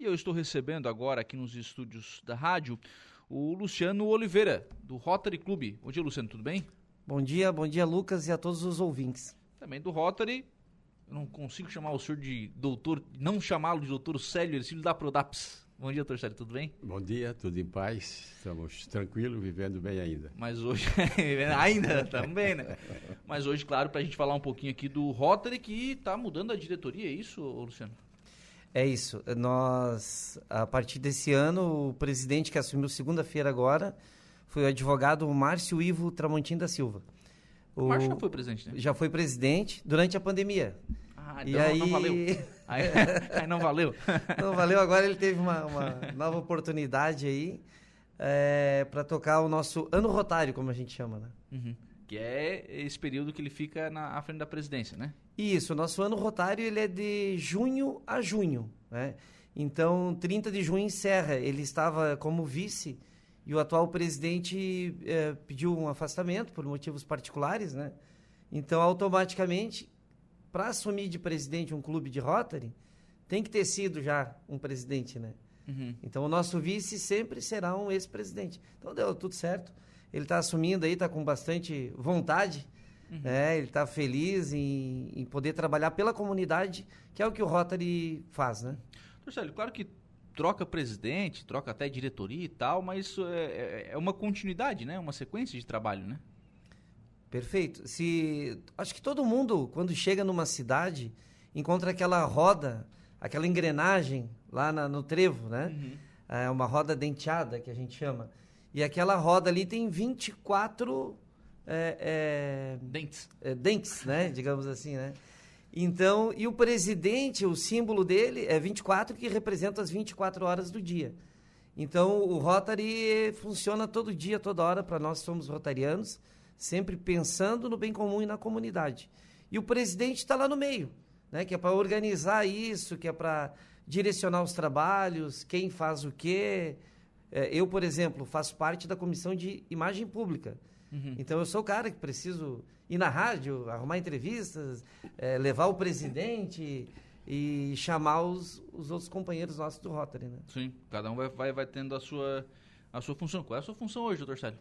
E eu estou recebendo agora aqui nos estúdios da rádio o Luciano Oliveira, do Rotary Clube. Bom dia, Luciano, tudo bem? Bom dia, bom dia, Lucas, e a todos os ouvintes. Também do Rotary. Eu não consigo chamar o senhor de doutor, não chamá-lo de doutor Célio Ercílio da Prodaps. Bom dia, doutor Célio, tudo bem? Bom dia, tudo em paz. Estamos tranquilos, vivendo bem ainda. Mas hoje, ainda também, né? Mas hoje, claro, para a gente falar um pouquinho aqui do Rotary, que está mudando a diretoria, é isso, Luciano? É isso. Nós, a partir desse ano, o presidente que assumiu segunda-feira agora foi o advogado Márcio Ivo Tramontim da Silva. O, o Márcio já foi presidente, né? Já foi presidente durante a pandemia. Ah, então e aí... não valeu. Aí, aí, não valeu. não valeu, agora ele teve uma, uma nova oportunidade aí é, para tocar o nosso ano rotário, como a gente chama, né? Uhum. Que é esse período que ele fica na à frente da presidência, né? Isso, nosso ano rotário ele é de junho a junho, né? Então, 30 de junho encerra. Ele estava como vice e o atual presidente eh, pediu um afastamento por motivos particulares, né? Então, automaticamente, para assumir de presidente um clube de Rotary, tem que ter sido já um presidente, né? Uhum. Então, o nosso vice sempre será um ex-presidente. Então, deu tudo certo. Ele está assumindo aí, está com bastante vontade Uhum. Né? Ele está feliz em, em, poder trabalhar pela comunidade, que é o que o Rotary faz, né? Marcelo, claro que troca presidente, troca até diretoria e tal, mas isso é, é, é uma continuidade, né? Uma sequência de trabalho, né? Perfeito. Se acho que todo mundo quando chega numa cidade encontra aquela roda, aquela engrenagem lá na, no trevo, né? Uhum. É uma roda denteada que a gente chama. E aquela roda ali tem 24 é, é, dentes. É, dentes, né? Digamos assim, né? Então, e o presidente, o símbolo dele é 24, que representa as 24 horas do dia. Então, o Rotary funciona todo dia, toda hora, para nós somos rotarianos, sempre pensando no bem comum e na comunidade. E o presidente está lá no meio, né? que é para organizar isso, que é para direcionar os trabalhos, quem faz o quê. É, eu, por exemplo, faço parte da comissão de imagem pública. Uhum. Então eu sou o cara que preciso ir na rádio, arrumar entrevistas, é, levar o presidente e chamar os, os outros companheiros nossos do Rotary, né? Sim, cada um vai, vai, vai tendo a sua, a sua função. Qual é a sua função hoje, doutor Célio?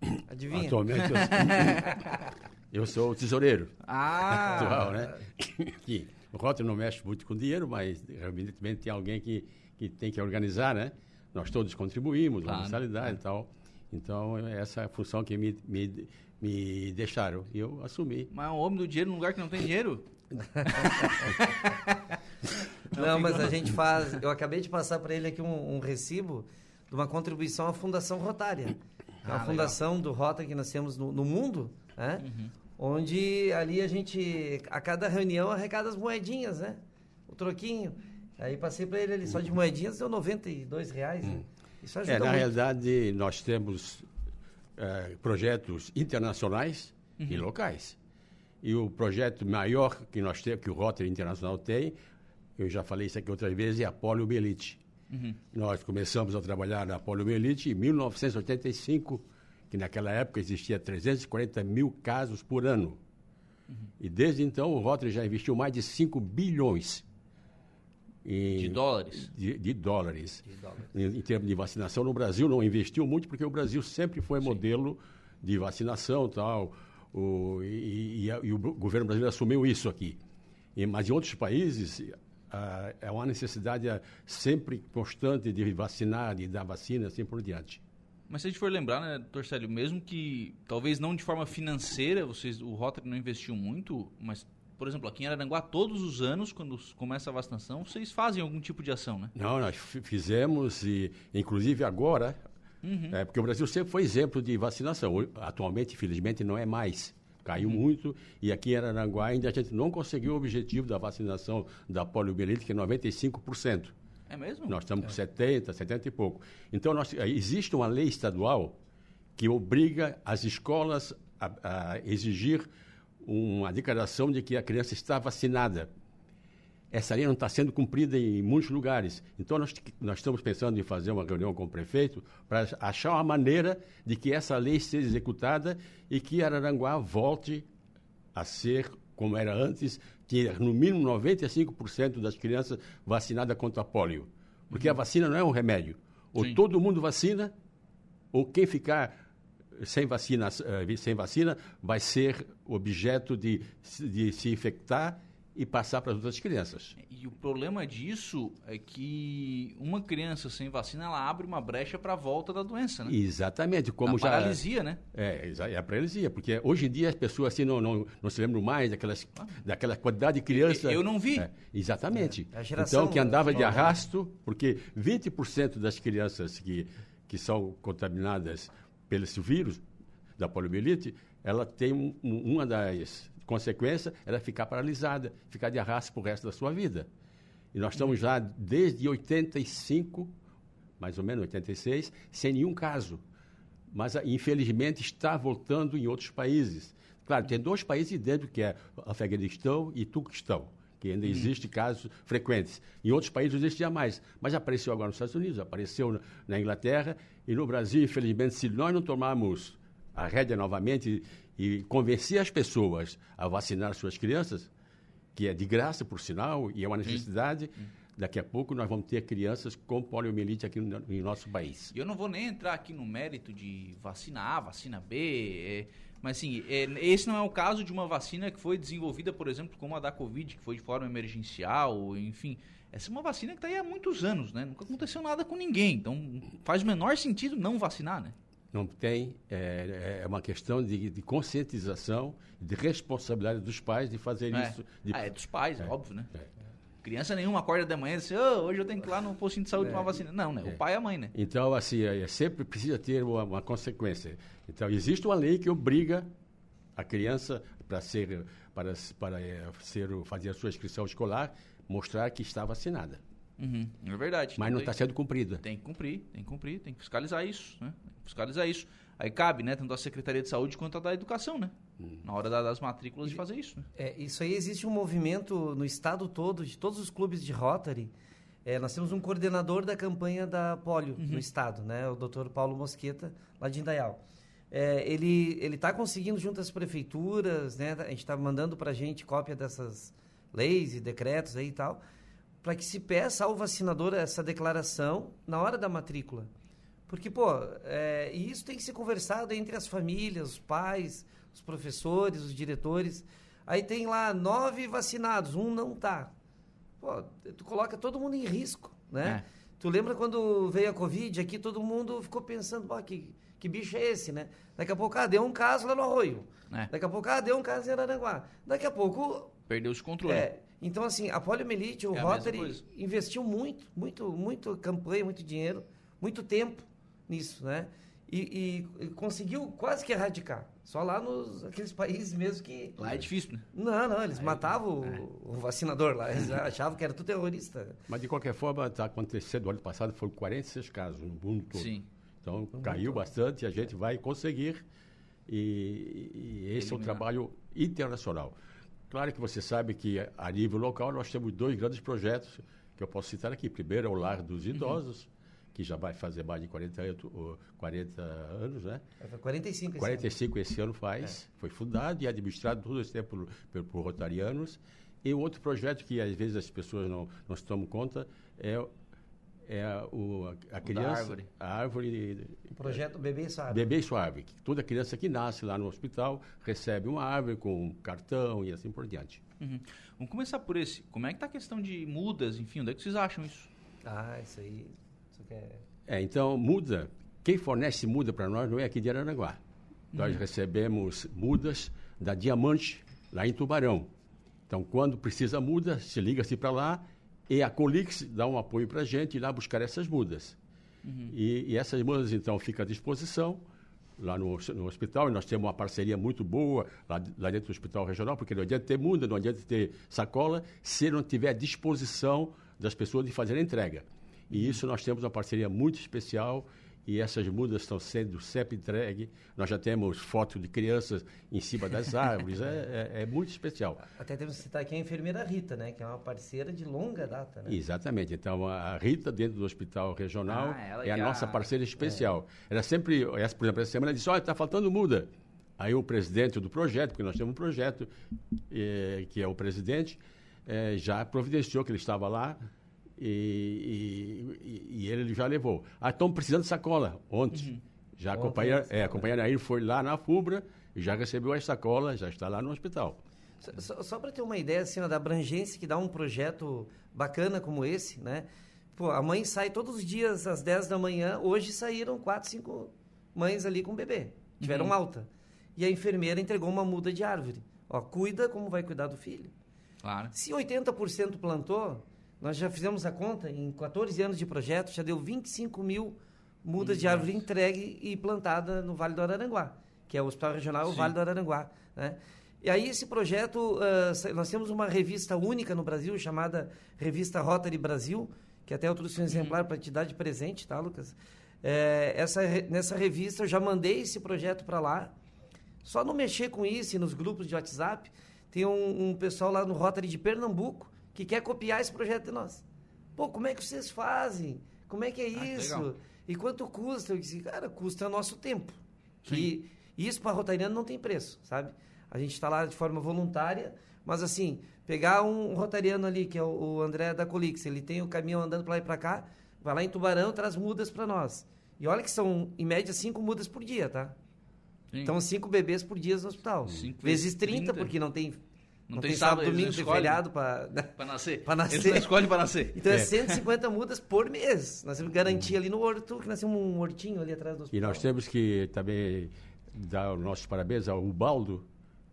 Adivinha? Atualmente eu, eu sou o tesoureiro. Ah! Atual, né? que, o Rotary não mexe muito com dinheiro, mas evidentemente tem alguém que, que tem que organizar, né? Nós todos contribuímos, claro, a mensalidade e tal. Então, essa é a função que me, me, me deixaram. E eu assumi. Mas um homem do dinheiro num lugar que não tem dinheiro? não, mas a gente faz. Eu acabei de passar para ele aqui um, um, recibo de uma contribuição à Fundação Rotária. É a ah, fundação legal. do Rota que nós temos no, no mundo, né? Uhum. Onde ali a gente, a cada reunião, arrecada as moedinhas, né? O troquinho. Aí passei para ele ali só de moedinhas, deu 92 reais. Né? Isso ajuda é, na muito. realidade, nós temos é, projetos internacionais uhum. e locais. E o projeto maior que nós temos, que o Rotary Internacional tem, eu já falei isso aqui outras vezes, é a poliomielite. Uhum. Nós começamos a trabalhar na poliomielite em 1985, que naquela época existia 340 mil casos por ano. Uhum. E desde então o Rotary já investiu mais de 5 bilhões em, de dólares? De, de dólares. De dólares. Em, em, termos de vacinação, no Brasil não investiu muito, porque o Brasil sempre foi Sim. modelo de vacinação tal, o, e, e, e, o governo brasileiro assumiu isso aqui. E, mas em outros países, ah, é uma necessidade sempre constante de vacinar, de dar vacina, assim por diante. Mas se a gente for lembrar, né, doutor Célio, mesmo que talvez não de forma financeira, vocês, o Rotary não investiu muito, mas por exemplo, aqui em Araranguá, todos os anos, quando começa a vacinação, vocês fazem algum tipo de ação, né? Não, nós fizemos, e inclusive agora, uhum. é, porque o Brasil sempre foi exemplo de vacinação. Atualmente, infelizmente, não é mais. Caiu uhum. muito e aqui em Araranguá ainda a gente não conseguiu o objetivo da vacinação da poliomielite, que é 95%. É mesmo? Nós estamos é. com 70, 70 e pouco. Então, nós, existe uma lei estadual que obriga as escolas a, a exigir uma declaração de que a criança está vacinada. Essa lei não está sendo cumprida em muitos lugares. Então, nós, nós estamos pensando em fazer uma reunião com o prefeito para achar uma maneira de que essa lei seja executada e que Araranguá volte a ser como era antes, tinha no mínimo 95% das crianças vacinadas contra a polio. Porque a vacina não é um remédio. Ou Sim. todo mundo vacina, ou quem ficar sem vacina, eh, sem vacina vai ser objeto de, se- de se infectar e passar para as outras crianças. E o problema disso é que uma criança sem vacina, ela abre uma brecha para a volta da doença, né? Exatamente, como a já paralisia, né? É, é a paralisia, porque hoje em dia as pessoas assim não, não, não se lembram mais daquelas, daquela quantidade de crianças. Eu não vi. É, exatamente. É, a geração então, que andava de nova. arrasto, porque 20% das crianças que, que são contaminadas pelo vírus da poliomielite, ela tem um- um- uma das consequências, ela ficar paralisada, ficar de arrasto para o resto da sua vida. E nós estamos lá desde 85, mais ou menos 86, sem nenhum caso mas ah, infelizmente está voltando em outros países. Claro, tem dois países dentro, que é Afeganistão e Turquestão, que ainda existe casos frequentes. Em outros países existia mais, mas apareceu agora nos Estados Unidos, apareceu na, Inglaterra e no Brasil, infelizmente, se nós não tomarmos a rédea novamente e, e convencer as pessoas a vacinar suas crianças, que é de graça, por sinal, e é uma necessidade, daqui a pouco nós vamos ter crianças com poliomielite aqui no, no nosso país. Eu não vou nem entrar aqui no mérito de vacina A, vacina B, é, mas assim, é, esse não é o caso de uma vacina que foi desenvolvida, por exemplo, como a da Covid, que foi de forma emergencial, enfim. Essa é uma vacina que está aí há muitos anos, né? Nunca aconteceu nada com ninguém. Então faz o menor sentido não vacinar, né? Não tem, é, é uma questão de, de conscientização, de responsabilidade dos pais de fazer É. isso. de- Ah, é dos pais, é, É. óbvio, né? É. Criança nenhuma acorda de manhã e diz, "Ô, hoje eu tenho que ir lá no postinho de saúde É. tomar vacina. Não, né? O pai e a mãe, né? Então, assim, é, sempre precisa ter uma, uma consequência. Então, existe uma lei que obriga a criança para ser, para, para é, ser, fazer a sua inscrição escolar, mostrar que está vacinada. Uhum, é verdade. Mas não está sendo cumprida. Tem que cumprir, tem que cumprir, tem que fiscalizar isso, né? Fiscalizar isso. Aí cabe, né, tanto a Secretaria de Saúde quanto a da Educação, né? Na hora da- das matrículas de fazer isso, né? É, isso aí existe um movimento no estado todo, de todos os clubes de Rotary. É, nós temos um coordenador da campanha da polio no estado, né? O Dr. Paulo Mosqueta, lá de Indaial. É, ele ele está conseguindo junto às prefeituras, né? A gente está mandando para a gente cópia dessas leis e decretos aí e tal, para que se peça ao vacinador essa declaração na hora da matrícula. Porque, pô, é, e isso tem que ser conversado entre as famílias, os pais, os professores, os diretores. Aí tem lá nove vacinados, um não tá. Pô, tu coloca todo mundo em risco, né? Tu lembra quando veio a Covid, aqui todo mundo ficou pensando, pô, que, que bicho é esse, né? Daqui a pouco, ah, deu um caso lá no Arroio. É. Daqui a pouco, ah, deu um caso em Araranguá. Daqui a pouco, Perdeu esse controle. é, então, assim, a poliomielite, o É Rotary investiu muito, muito, muito campanha, muito dinheiro, muito tempo nisso, né? E, e- e conseguiu quase que erradicar. Só lá nos aqueles países mesmo que. Lá é difícil, né? Não, não, eles matavam é. o, o vacinador lá. Eles achavam que era tudo terrorista. Mas, de qualquer forma, está acontecendo. O ano passado foram 46 casos no mundo todo. Sim. Então, caiu bastante e a gente vai conseguir. E, e esse é um Eliminar. trabalho internacional. Claro que você sabe que, a nível local, nós temos dois grandes projetos que eu posso citar aqui. Primeiro é o Lar dos Idosos, que já vai fazer mais de 40, anos- ou 40 anos, né? Foi 45 esse 45 esse ano faz. Foi fundado e administrado todo esse tempo por, por, por rotarianos. E o outro projeto que às vezes as pessoas não, não se tomam conta é, é o, a, a criança, árvore. a árvore. O projeto Bebê Sabe. Bebê Suave, que toda criança que nasce lá no hospital recebe uma árvore com um cartão e assim por diante. Uhum. Vamos começar por esse. Como é que tá a questão de mudas, enfim, onde é que vocês acham isso? Ah, isso aí. É... É, então, muda. Quem fornece muda para nós não é aqui de Aranaguá. Uhum. Nós recebemos mudas da Diamante, lá em Tubarão. Então, quando precisa muda, se liga-se para lá e a Colix dá um apoio para a gente ir lá buscar essas mudas. Uhum. E, e essas mudas, então, ficam à disposição lá no, no hospital. E nós temos uma parceria muito boa lá, lá dentro do hospital regional, porque não adianta ter muda, não adianta ter sacola, se não tiver disposição das pessoas de fazer a entrega. E isso nós temos uma parceria muito especial e essas mudas estão sendo sempre entregues. Nós já temos foto de crianças em cima das árvores, é, é- é muito especial. Até temos que citar aqui a enfermeira Rita, né? Que é uma parceira de longa data, né? Exatamente. Então, a Rita, dentro do hospital regional, Ah, é a já- nossa parceira especial. Ela sempre, essa, por exemplo, essa semana, ela disse: Olha, está faltando muda. Aí o presidente do projeto, porque nós temos um projeto, eh, que é o presidente, eh, já providenciou que ele estava lá. E, e- município já levou. Ah, estão precisando de sacola. Ontem. Uhum. Já a companheira, é, a companheira aí foi lá na FUBRA e já recebeu a sacola, já está lá no hospital. Só, só- para ter uma ideia assim, da abrangência que dá um projeto bacana como esse, né? Pô, a mãe sai todos os dias às 10 da manhã. Hoje saíram quatro, cinco mães ali com bebê. Tiveram alta. E a enfermeira entregou uma muda de árvore. Ó, cuida como vai cuidar do filho. Claro. Se 80% plantou, nós já fizemos a conta, em 14 anos de projeto, já deu 25 mil mudas de árvore entregue e plantada no Vale do Araranguá, que é o Hospital Regional Sim. Vale do Araranguá. Né? E aí esse projeto, sa- nós temos uma revista única no Brasil, chamada Revista Rotary Brasil, que até eu trouxe um exemplar para te dar de presente, tá, Lucas? É, essa, nessa revista eu já mandei esse projeto para lá, só não mexer com isso e nos grupos de WhatsApp, tem um, um pessoal lá no Rotary de Pernambuco que quer copiar esse projeto de nós. Pô, como é que vocês fazem? Como é que é Ah, isso? legal. e quanto custa? Eu disse, cara, custa nosso tempo. Que isso para rotariano não tem preço, sabe? A gente está lá de forma voluntária, mas assim, pegar um rotariano ali, que é o, o André da Colix, ele tem o caminhão andando para lá e para cá, vai lá em Tubarão, traz mudas para nós. E olha que são, em média, cinco mudas por dia, tá? Sim. Então, cinco bebês por dia no hospital. Cinco vezes vezes 30, 30. porque não tem, Não não tem tem, sábado, domingo, tem feriado para... Pra nascer. Pra nascer. Eles não escolhem pra nascer. Então é. É. 150 mudas por mês. Nós temos que garantir ali no horto, que nós temos um hortinho ali atrás do E nós temos que também dar os nossos parabéns ao Ubaldo,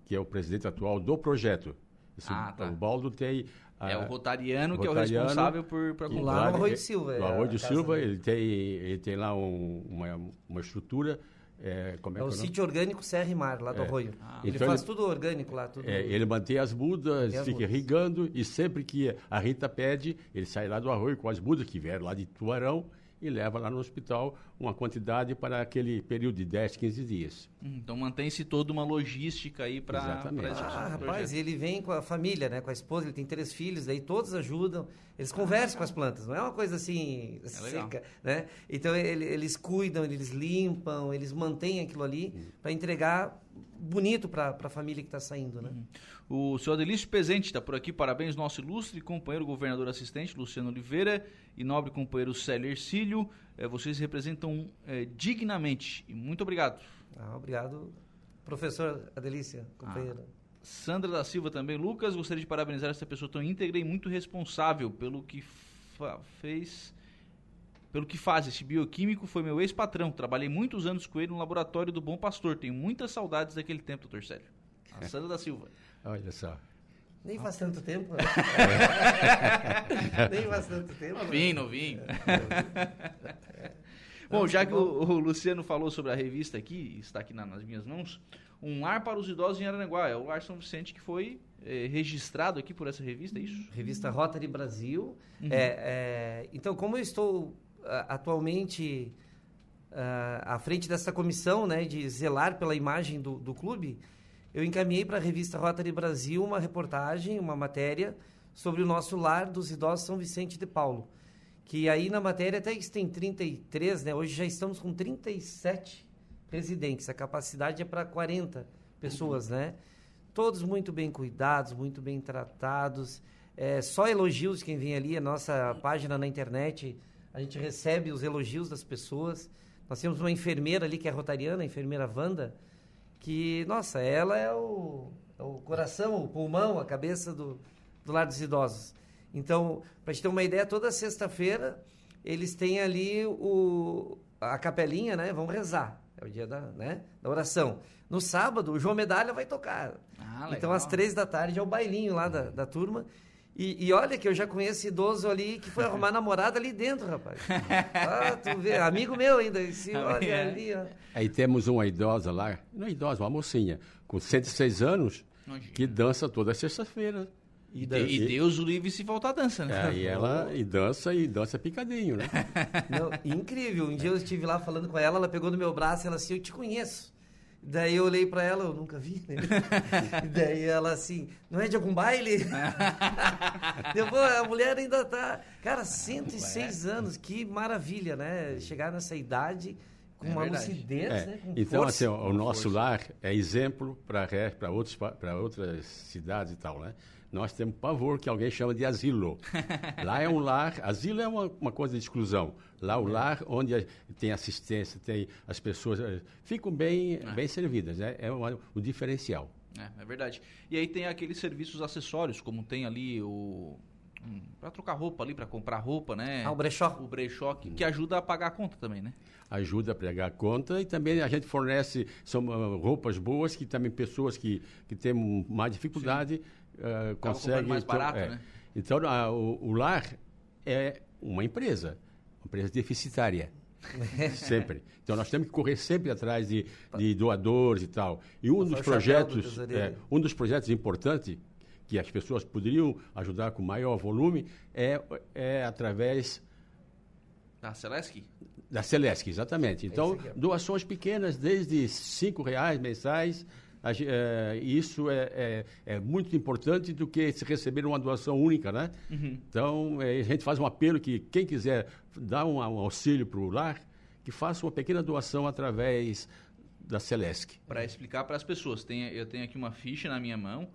que é o presidente atual do projeto. Esse Ah, tá. O Ubaldo tem... a- É o Rotariano que é o Rotariano, responsável por, por que Lá no Arroio de Silva, é No Arroio a de Silva, ele tem, ele tem lá um- uma, uma estrutura. É, como é, É o é sítio orgânico Serra e Mar, lá do É. Arroio. Ah. ele Então faz ele- tudo orgânico lá. Tudo... É, ele mantém as mudas, as fica mudas. irrigando e sempre que a Rita pede, ele sai lá do arroio com as mudas que vieram lá de Tuarão e leva lá no hospital uma quantidade para aquele período de 10, 15 dias. Hum, Então mantém-se toda uma logística aí para Exatamente. a execução Ah, rapaz, ele vem com a família, né? Com a esposa, ele tem três filhos, daí todos ajudam, eles conversam com as plantas, não é uma coisa assim É seca, né? Então ele- eles cuidam, eles limpam, eles mantêm aquilo ali para entregar bonito para a família que está saindo, né? O senhor Adelício Pezente está por aqui. Parabéns, nosso ilustre companheiro governador assistente, Luciano Oliveira, e nobre companheiro Célio Ercílio. Eh, vocês representam eh, dignamente. E muito obrigado. Ah, obrigado, professor Adelícia, companheira. Sandra da Silva também. Lucas, gostaria de parabenizar essa pessoa tão íntegra e muito responsável pelo que fez. Pelo que faz, esse bioquímico foi meu ex-patrão. Trabalhei muitos anos com ele no laboratório do Bom Pastor. Tenho muitas saudades daquele tempo, doutor Célio. A Sandra da Silva. Olha só. Nem faz tanto tempo, né? Nem faz tanto tempo. né? Novinho, novinho. Bom, já que o, o Luciano falou sobre a revista aqui, está aqui na- nas minhas mãos, Um Lar para os Idosos em Araranguá. É o Lar São Vicente que foi eh, registrado aqui por essa revista, é isso? Revista Rotary Brasil. Uhum. É, é, então, como eu estou ah, atualmente ah, à frente dessa comissão né, de zelar pela imagem do, do clube, eu encaminhei para a revista Rotary Brasil uma reportagem, uma matéria sobre o nosso lar dos idosos São Vicente de Paulo. Que aí na matéria até que tem 33, né? Hoje já estamos com 37 residentes. A capacidade é para 40 pessoas, né? Todos muito bem cuidados, muito bem tratados. É, só elogios quem vem ali, a nossa página na internet, a gente recebe os elogios das pessoas. Nós temos uma enfermeira ali que é rotariana, a enfermeira Wanda, que, nossa, ela é o, é o coração, o pulmão, a cabeça do, do lar dos idosos. Então, para gente ter uma ideia, toda sexta-feira eles têm ali o, a capelinha, né? Vão rezar. É o dia da, né? da oração. No sábado, o João Medalha vai tocar. Ah, então, às três da tarde é o bailinho lá da, da turma. E, e olha que eu já conheço idoso ali que foi arrumar namorada ali dentro, rapaz. Ah, tu vê, amigo meu ainda. Esse, olha É. ali, ó. Aí temos uma idosa lá, não é idosa, uma mocinha, com 106 anos, Imagina. que dança toda sexta-feira. E, de- e Deus o livre se faltar dança, né? É, e ela e dança e dança picadinho, né? Não, incrível. Um dia eu estive lá falando com ela, ela pegou no meu braço e ela assim, eu te conheço. Daí eu olhei pra ela, eu nunca vi. Né? Daí ela assim, não é de algum baile? Depois a mulher ainda tá. Cara, 106 anos, que maravilha, né? Chegar nessa idade com É uma verdade. lucidez, É, né? Com Então, força. assim, o o nosso força. lar é exemplo para para outras cidades e tal, né? Nós temos pavor que alguém chama de asilo. Lá é um lar, asilo é uma, uma coisa de exclusão. Lá É. o lar onde a- tem assistência, tem as pessoas eh, ficam bem bem servidas, né? É uma- o diferencial. É, é verdade. E aí tem aqueles serviços acessórios, como tem ali o. Um, para trocar roupa ali, para comprar roupa, né? Ah, o brechó. O brechó, que, que ajuda a pagar a conta também, né? ajuda a pregar a conta e também a gente fornece são, ah, roupas boas que também pessoas que, que têm mais dificuldade ah, conseguem. mais então, barato, é. né? Então, a- o, o lar é uma empresa, uma empresa deficitária. sempre. Então, nós temos que correr sempre atrás de, de doadores e tal. E um Passar dos do projetos, tesoureiro. é, um dos projetos importantes que as pessoas poderiam ajudar com maior volume é, é através Da Celesc? da Celesc, exatamente. Então, aqui, ó. doações pequenas, desde R$ reais mensais. A eh, isso é, é, é muito importante do que se receber uma doação única, né? Então, eh, a gente faz um apelo que quem quiser dar um, um auxílio para o lar, que faça uma pequena doação através da Celesc. Para explicar para as pessoas. Tem, eu tenho aqui uma ficha na minha mão,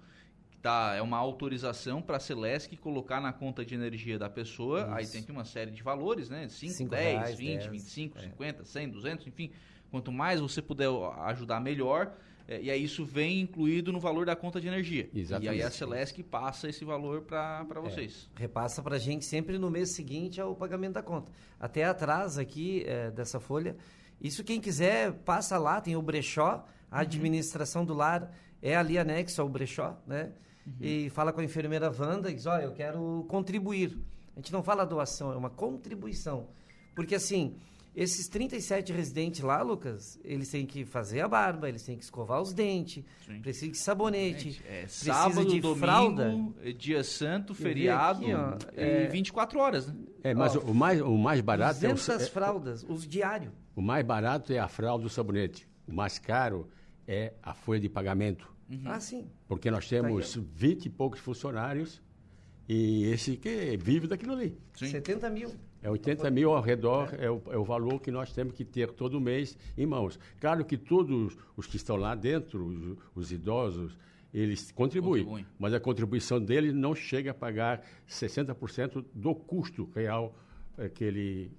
que tá, é uma autorização para a Celesc colocar na conta de energia da pessoa. Aí tem aqui uma série de valores, né? 5, Cinco 10, reais, 20, 10, 25, é. 50, 100, 200, enfim. Quanto mais você puder ajudar, melhor. É, e aí isso vem incluído no valor da conta de energia. E aí Exatamente. a Celesc passa esse valor para vocês. Repassa para a gente sempre no mês seguinte ao pagamento da conta. Até atrás aqui eh, dessa folha. Isso quem quiser, passa lá, tem o brechó, a administração do lar é ali anexo ao brechó, né? E fala com a enfermeira Wanda e diz, olha, eu quero contribuir. A gente não fala doação, é uma contribuição. Porque assim, esses 37 residentes lá, Lucas, eles têm que fazer a barba, eles têm que escovar os dentes, Sim. precisa de sabonete, é precisa sábado, de domingo, fralda. é dia santo, feriado aqui, ó, e é- 24 horas, né? É, mas Ó, o, mais, o mais barato é o, 200 é- fraldas, os diários. o mais barato é a fralda do sabonete. O mais caro é a folha de pagamento. Ah, sim. Porque nós temos 20 e poucos funcionários e esse que vive daquilo ali. Sim. 70 mil. É 80 mil ao redor, é. o, é o valor que nós temos que ter todo mês em mãos. Claro que todos os que estão lá dentro, os, os idosos, eles contribuem, Contribuem. mas a contribuição deles não chega a pagar 60% do custo real eh, que ele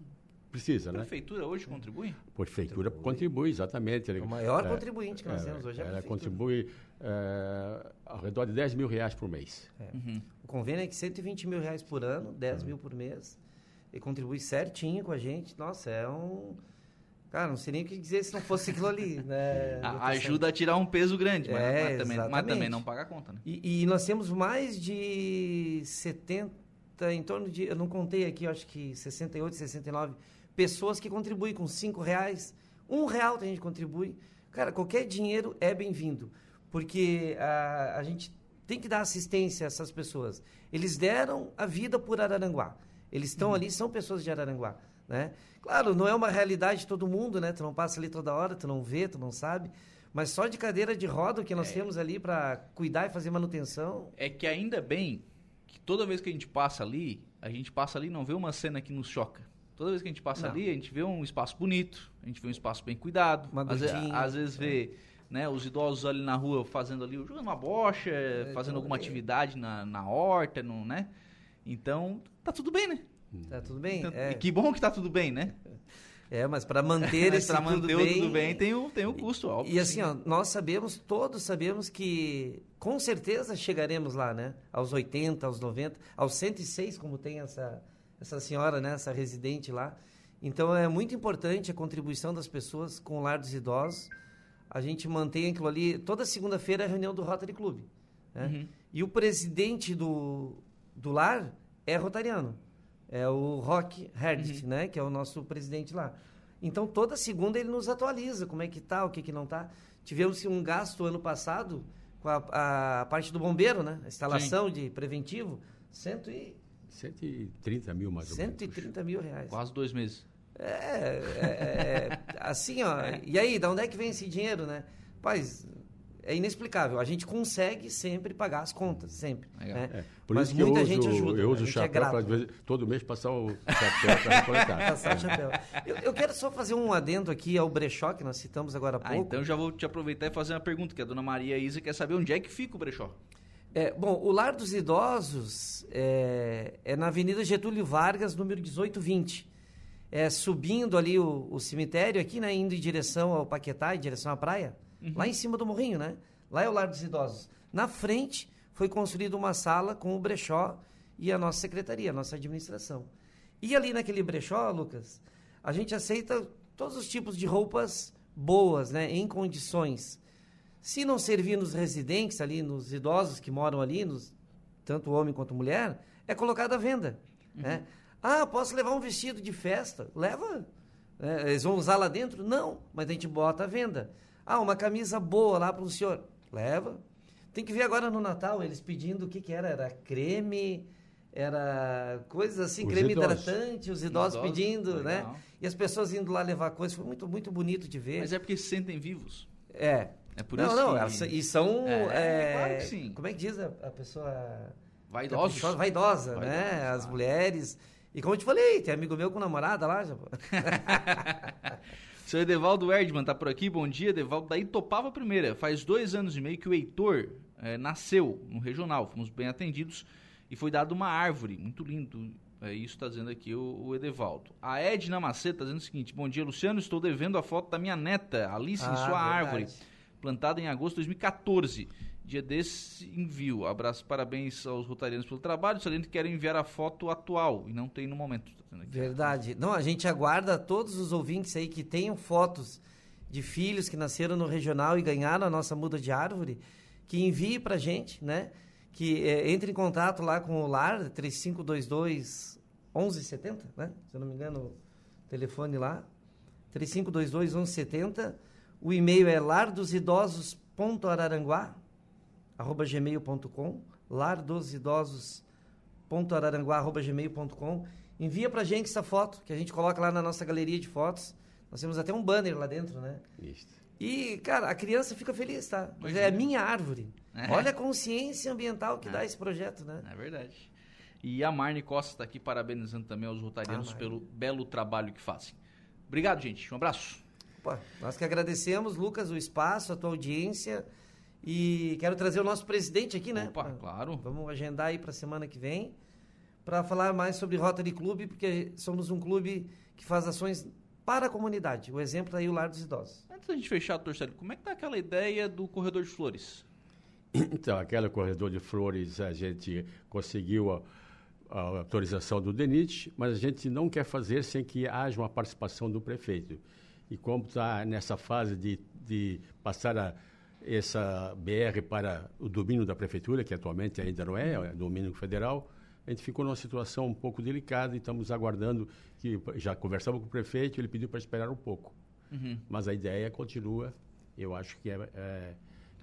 precisa, A né? prefeitura hoje contribui? A prefeitura contribui, exatamente. Ele- É o maior é, contribuinte que nós temos hoje é a ela prefeitura. contribui eh, ao redor de 10 mil reais por mês. O convênio é de 120 mil reais por ano, 10 mil por mês. E contribui certinho com a gente. Nossa, é um. Cara, não sei nem o que dizer se não fosse aquilo ali, né? A- ajuda a tirar um peso grande, mas, É, mas também, mas também não paga a conta, né? E, e nós temos mais de 70, em torno de, eu não contei aqui, acho que 68, 69 pessoas que contribuem com 5 reais, um real tem gente que contribui. Cara, qualquer dinheiro é bem-vindo, porque a, a gente tem que dar assistência a essas pessoas. Eles deram a vida por Araranguá. Eles estão ali, são pessoas de Araranguá, né? Claro, não é uma realidade de todo mundo, né? Tu não passa ali toda hora, tu não vê, tu não sabe. Mas só de cadeira de roda que nós temos ali para cuidar e fazer manutenção. É que ainda bem que toda vez que a gente passa ali, a gente passa ali e não vê uma cena que nos choca. Toda vez que a gente passa Não. ali, a gente vê um espaço bonito, a gente vê um espaço bem cuidado. Uma às, às vezes vê né, os idosos ali na rua fazendo ali, jogando uma bocha, fazendo então, alguma é. atividade na, na horta, no, né? Então, tá tudo bem, né? Tá tudo bem? Então, É, E que bom que tá tudo bem, né? é mas para manter Mas esse pra tudo manter o bem, tudo bem tem o, tem o custo, óbvio. E assim, ó, nós sabemos, todos sabemos que com certeza chegaremos lá, né? Aos 80, aos 90, aos 106, como tem essa, essa senhora, né? Essa residente lá. Então é muito importante a contribuição das pessoas com o lar dos idosos. A gente mantém aquilo ali. Toda segunda-feira é a reunião do Rotary Club. Né? Uhum. E o presidente do, do lar é rotariano. É o Rock Herdit, Uhum. né? Que é o nosso presidente lá. Então, toda segunda ele nos atualiza como é que tá, o que, que não tá. Tivemos um gasto ano passado com a, a parte do bombeiro, né? A instalação de preventivo, cento e, 130 mil mais ou menos. 130 mil reais. Quase dois meses. É, é, é, assim, ó. E aí, da onde é que vem esse dinheiro, né? Paz, é inexplicável. A gente consegue sempre pagar as contas, sempre. Legal. né? É, por Mas isso que muita eu gente uso, ajuda. eu uso o é chapéu grato. para todo mês passar o chapéu para recoletar. Passar o chapéu. Eu, eu quero só fazer um adendo aqui ao brechó que nós citamos agora há pouco. Ah, então já vou te aproveitar e fazer uma pergunta, que a dona Maria Isa quer saber onde é que fica o brechó. É, bom, o Lar dos Idosos é, é na Avenida Getúlio Vargas, número 1820. É, subindo ali o, o cemitério aqui, né, indo em direção ao Paquetá, em direção à praia, lá em cima do morrinho, né? Lá é o Lar dos Idosos. Na frente foi construída uma sala com o brechó e a nossa secretaria, a nossa administração. E ali naquele brechó, Lucas, a gente aceita todos os tipos de roupas boas, né, em condições. Se não servir nos residentes ali, nos idosos que moram ali, nos, tanto homem quanto mulher, é colocado à venda. Né? Ah, posso levar um vestido de festa? Leva. É, eles vão usar lá dentro? Não, mas a gente bota à venda. Ah, uma camisa boa lá para o senhor? Leva. Tem que ver agora no Natal, eles pedindo o que, que era. Era creme, era coisas assim, Os creme idosos. hidratante, os idosos, Idosos, pedindo, legal. né? E as pessoas indo lá levar coisas. Foi muito, muito bonito de ver. Mas é porque se sentem vivos. É. É por não, isso não, que... elas- e são. É, é, claro que sim. Como é que diz a, a pessoa. Vaidosos. Vaidosa, Vaidosos, né? As mulheres. E como eu te falei, tem amigo meu com namorada lá. Já... Seu Edevaldo Erdman tá por aqui, bom dia. Edevaldo da Itopava Primeira. Faz dois anos e meio que o Heitor eh, nasceu no regional. Fomos bem atendidos e foi dado uma árvore. Muito lindo. É isso está dizendo aqui o, o Edevaldo. A Edna Maceta está dizendo o seguinte: Bom dia, Luciano. Estou devendo a foto da minha neta, Alice, em Ah, sua verdade. árvore, plantada em agosto de 2014. Dia desse envio. Abraço, parabéns aos rotarianos pelo trabalho. Saliento que quero enviar a foto atual e não tem no momento. tá. Verdade. Não, a gente aguarda todos os ouvintes aí que tenham fotos de filhos que nasceram no regional e ganharam a nossa muda de árvore, que envie pra gente, né? Que é, entre em contato lá com o LAR, 3522 1170, né? Se eu não me engano, o telefone lá. 3522 1170. O e-mail é lardosidosos.araranguá, arroba gmail.com, lardosidosos.araranguá, arroba gmail.com. Envia pra gente essa foto, que a gente coloca lá na nossa galeria de fotos. Nós temos até um banner lá dentro, né? Isso. E, cara, a criança fica feliz, tá? Mas Pois é é. a minha árvore. É. Olha a consciência ambiental que É. dá esse projeto, né? É verdade. E a Marne Costa está aqui parabenizando também aos rotarianos Ah, pelo belo trabalho que fazem. Obrigado, gente. Um abraço. Pô, nós que agradecemos, Lucas, o espaço, a tua audiência. E quero trazer o nosso presidente aqui, né? Opa, Pra- claro. Vamos agendar aí para semana que vem para falar mais sobre Rotary Clube, porque somos um clube que faz ações para a comunidade. O exemplo tá aí o Lar dos Idosos. Antes da gente fechar, torcedor, como é que tá aquela ideia do corredor de flores? Então, aquele corredor de flores, a gente conseguiu a, a autorização do DENIT, mas a gente não quer fazer sem que haja uma participação do prefeito. E como está nessa fase de, de passar a, essa BR para o domínio da prefeitura, que atualmente ainda não é, é domínio federal, a gente ficou numa situação um pouco delicada e estamos aguardando que já conversamos com o prefeito, ele pediu para esperar um pouco. Uhum. Mas a ideia continua, eu acho que é, é,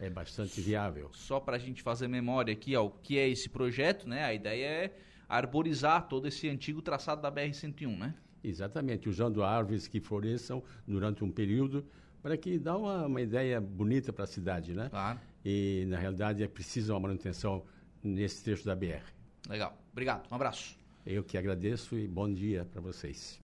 é bastante viável. Só para a gente fazer memória aqui ao que é esse projeto, né? A ideia é arborizar todo esse antigo traçado da BR-101, né? Exatamente, usando árvores que floresçam durante um período para que dá uma, uma ideia bonita para a cidade, né? Claro. E, na realidade, é preciso uma manutenção nesse trecho da BR. Legal. Obrigado. Um abraço. Eu que agradeço e bom dia para vocês.